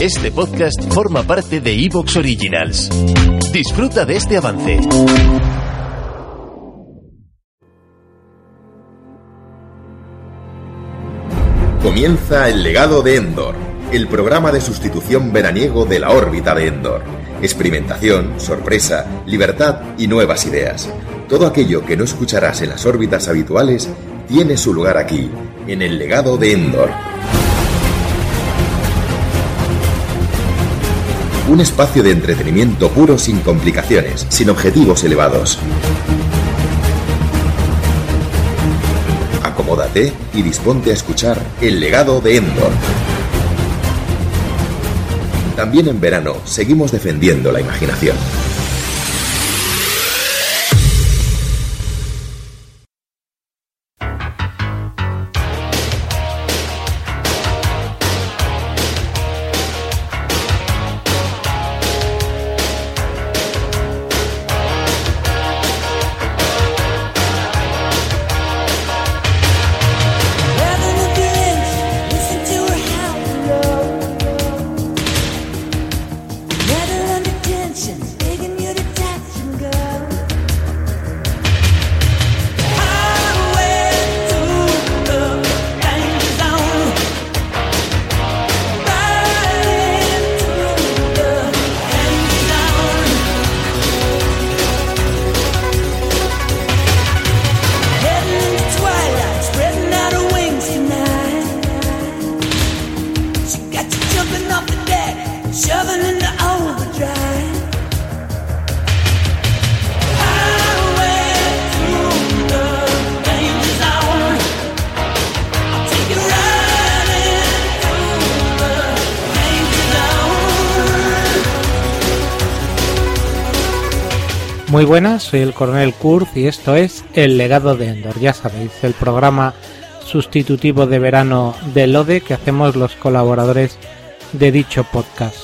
Este podcast forma parte de Evox Originals. Disfruta de este avance. Comienza el legado de Endor, el programa de sustitución veraniego de la órbita de Endor. Experimentación, sorpresa, libertad y nuevas ideas. Todo aquello que no escucharás en las órbitas habituales tiene su lugar aquí, en el legado de Endor. Un espacio de entretenimiento puro sin complicaciones, sin objetivos elevados. Acomódate y disponte a escuchar El legado de Endor. También en verano seguimos defendiendo la imaginación. Muy buenas, soy el coronel Kurz y esto es El legado de Endor. Ya sabéis, el programa sustitutivo de verano del ODE que hacemos los colaboradores de dicho podcast.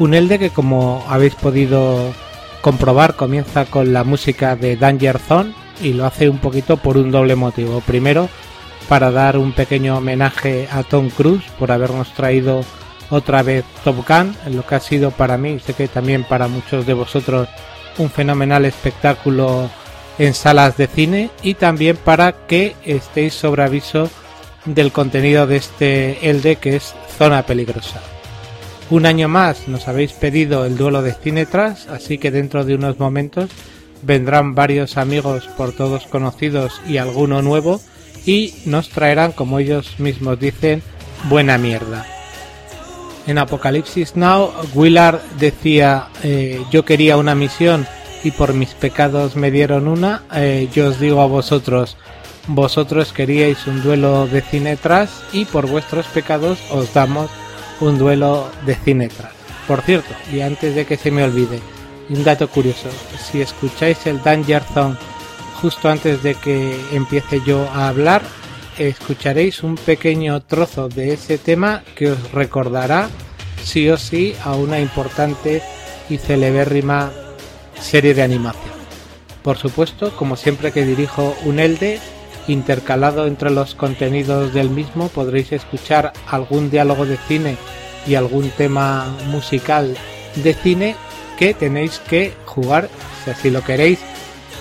Un ELDE que como habéis podido comprobar comienza con la música de Danger Zone y lo hace un poquito por un doble motivo. Primero, para dar un pequeño homenaje a Tom Cruise por habernos traído otra vez Top Gun, lo que ha sido para mí, sé que también para muchos de vosotros un fenomenal espectáculo en salas de cine y también para que estéis sobre aviso del contenido de este Elde que es Zona Peligrosa. Un año más nos habéis pedido el duelo de Cinetras, así que dentro de unos momentos vendrán varios amigos por todos conocidos y alguno nuevo y nos traerán, como ellos mismos dicen, buena mierda. En Apocalipsis. Now, Willard decía, eh, yo quería una misión y por mis pecados me dieron una, eh, yo os digo a vosotros, vosotros queríais un duelo de cinetras y por vuestros pecados os damos un duelo de cinetras. Por cierto, y antes de que se me olvide, un dato curioso, si escucháis el Danger Zone justo antes de que empiece yo a hablar, escucharéis un pequeño trozo de ese tema que os recordará sí o sí a una importante y celebérrima serie de animación. Por supuesto, como siempre que dirijo un ELDE, intercalado entre los contenidos del mismo podréis escuchar algún diálogo de cine y algún tema musical de cine que tenéis que jugar, si así lo queréis,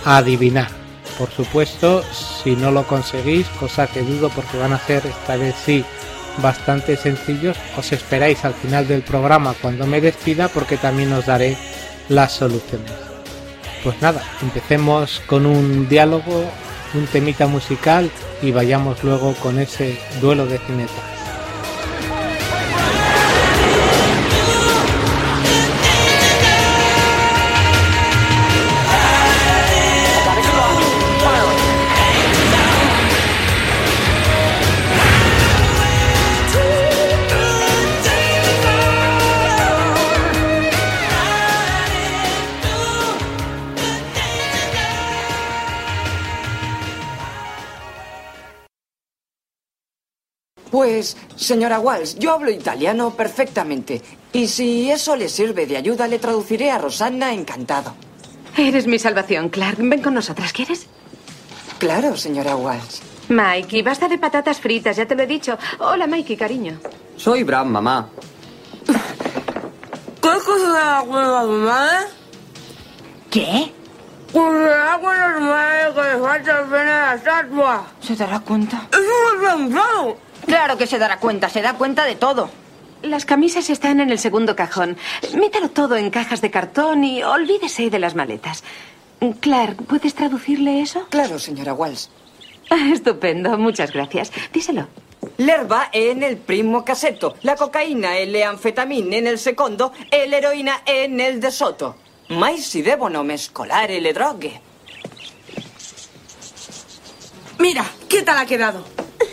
a adivinar. Por supuesto, si no lo conseguís, cosa que dudo porque van a ser esta vez sí bastante sencillos, os esperáis al final del programa cuando me despida porque también os daré las soluciones. Pues nada, empecemos con un diálogo, un temita musical y vayamos luego con ese duelo de cinetas. Pues, señora Walsh, yo hablo italiano perfectamente. Y si eso le sirve de ayuda, le traduciré a Rosanna encantado. Eres mi salvación, Clark. Ven con nosotras, ¿quieres? Claro, señora Walsh. Mikey, basta de patatas fritas, ya te lo he dicho. Hola, Mikey, cariño. Soy Bram, mamá. ¿Qué cosa de la hueva, mamá? ¿Qué? Pues le hago normal que le falta el la estatua. ¿Se dará cuenta? ¡Eso lo he pensado! Claro que se dará cuenta, se da cuenta de todo. Las camisas están en el segundo cajón. Métalo todo en cajas de cartón y olvídese de las maletas. Clark, ¿puedes traducirle eso? Claro, señora Walsh. Ah, Estupendo, muchas gracias. Díselo. L'erba è nel primo cassetto, la cocaina e le anfetamine nel secondo e l'eroina è nel de sotto. Mai si devono mescolare le droghe. Mira, ¿qué tal ha quedado?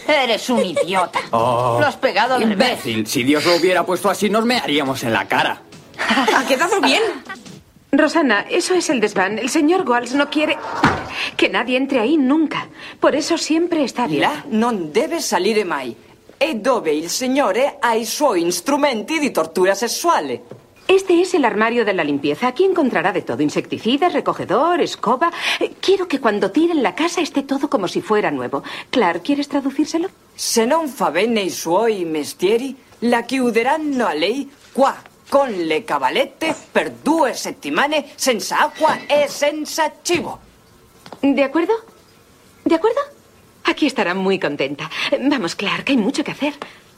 Eres un idiota. Oh, Lo has pegado al revés. imbécil. Si Dios lo hubiera puesto así, nos mearíamos en la cara. ¿Ha quedado bien? Rosana, eso es el desván. El señor Walsh no quiere que nadie entre ahí nunca. Por eso siempre está bien. Là non deve salire mai. È dove il signore ha i suoi strumenti di tortura sessuale. Este es el armario de la limpieza. Aquí encontrará de todo. Insecticidas, recogedor, escoba. Eh, Quiero que cuando tiren la casa esté todo como si fuera nuevo. Clark, ¿quieres traducírselo? Se non fa bene i suoi mestieri, la chiuderanno a lei qua, con le cavalette, per due settimane, senza acqua e senza cibo. ¿De acuerdo? ¿De acuerdo? Aquí estará muy contenta. Vamos, Clark, hay mucho que hacer.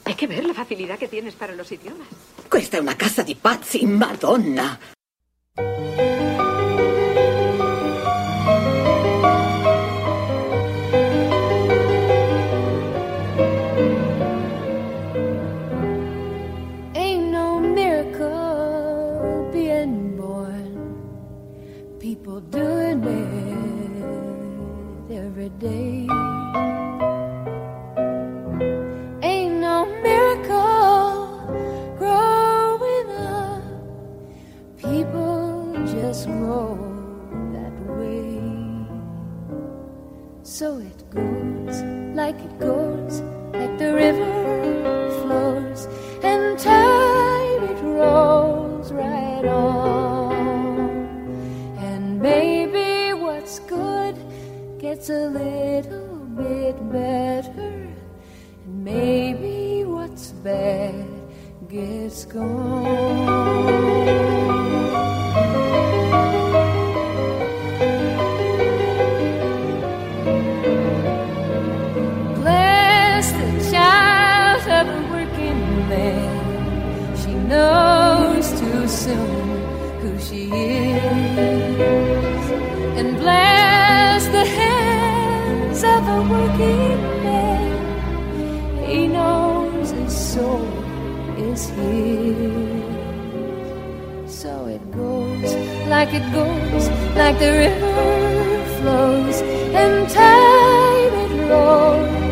Hay que ver la facilidad que tienes para los idiomas. Questa è una casa di pazzi, madonna. Ain't no miracle being born. People doing it every day. Gets a little bit better, and maybe what's bad gets gone. Bless the child of a working man. She knows too soon who she is. Working man. He knows his soul is his. So it goes like it goes, like the river flows, and time it rolls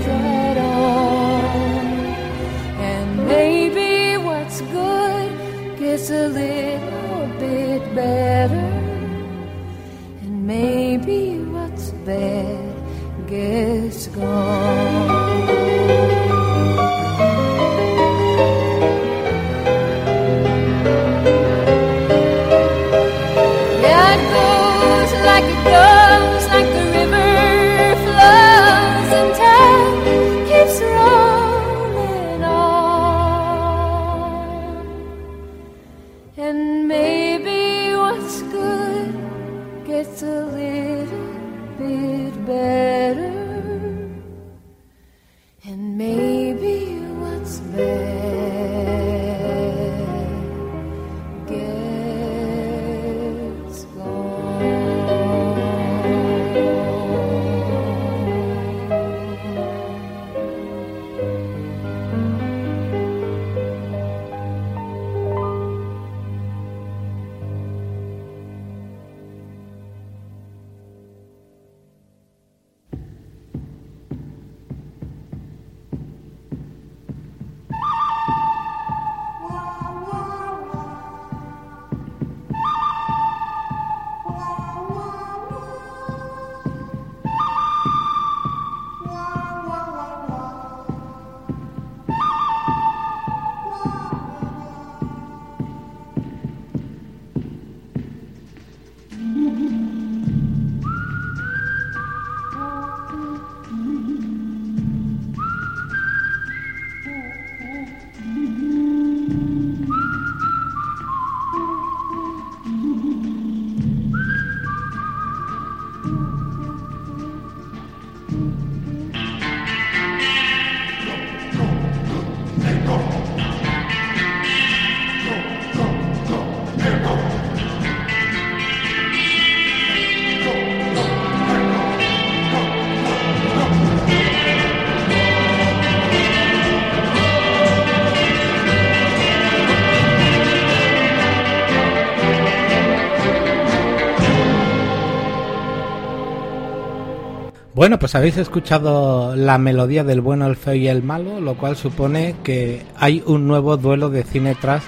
Bueno, pues habéis escuchado la melodía del bueno, el feo y el malo, lo cual supone que hay un nuevo duelo de cine tras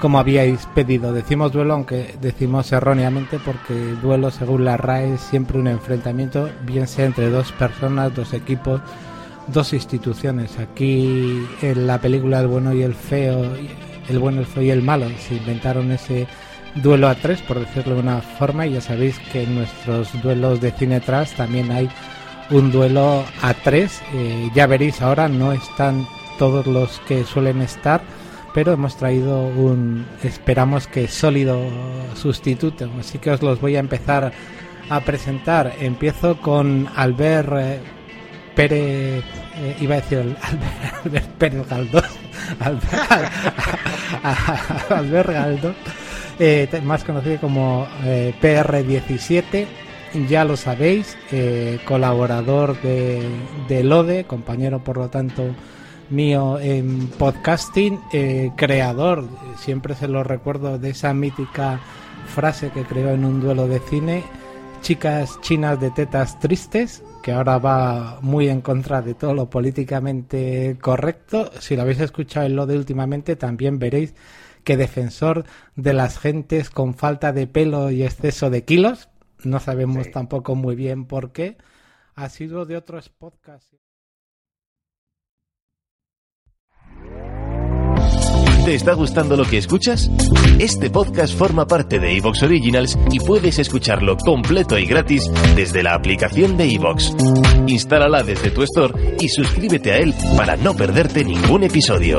como habíais pedido. Decimos duelo, aunque decimos erróneamente, porque duelo, según la RAE, es siempre un enfrentamiento, bien sea entre dos personas, dos equipos, dos instituciones. Aquí en la película El bueno y el feo, el bueno, el feo y el malo, se inventaron ese duelo a tres, por decirlo de una forma, y ya sabéis que en nuestros duelos de cine tras también hay un duelo a tres. Eh, ya veréis ahora, no están todos los que suelen estar pero hemos traído un, esperamos que sólido sustituto, así que os los voy a empezar a presentar. Empiezo con Albert eh, Pérez, eh, iba a decir Albert, Albert Pérez Galdós, Albert, Albert más conocido como eh, PR17, ya lo sabéis, eh, colaborador de, de LODE, compañero por lo tanto mío en podcasting, eh, creador, siempre se lo recuerdo de esa mítica frase que creó en un duelo de cine, chicas chinas de tetas tristes, que ahora va muy en contra de todo lo políticamente correcto. Si lo habéis escuchado en lo de últimamente, también veréis que defensor de las gentes con falta de pelo y exceso de kilos, no sabemos sí. tampoco muy bien por qué, ha sido de otros podcasts. ¿Te está gustando lo que escuchas? Este podcast forma parte de Evox Originals y puedes escucharlo completo y gratis desde la aplicación de Evox. Instálala desde tu store y suscríbete a él para no perderte ningún episodio.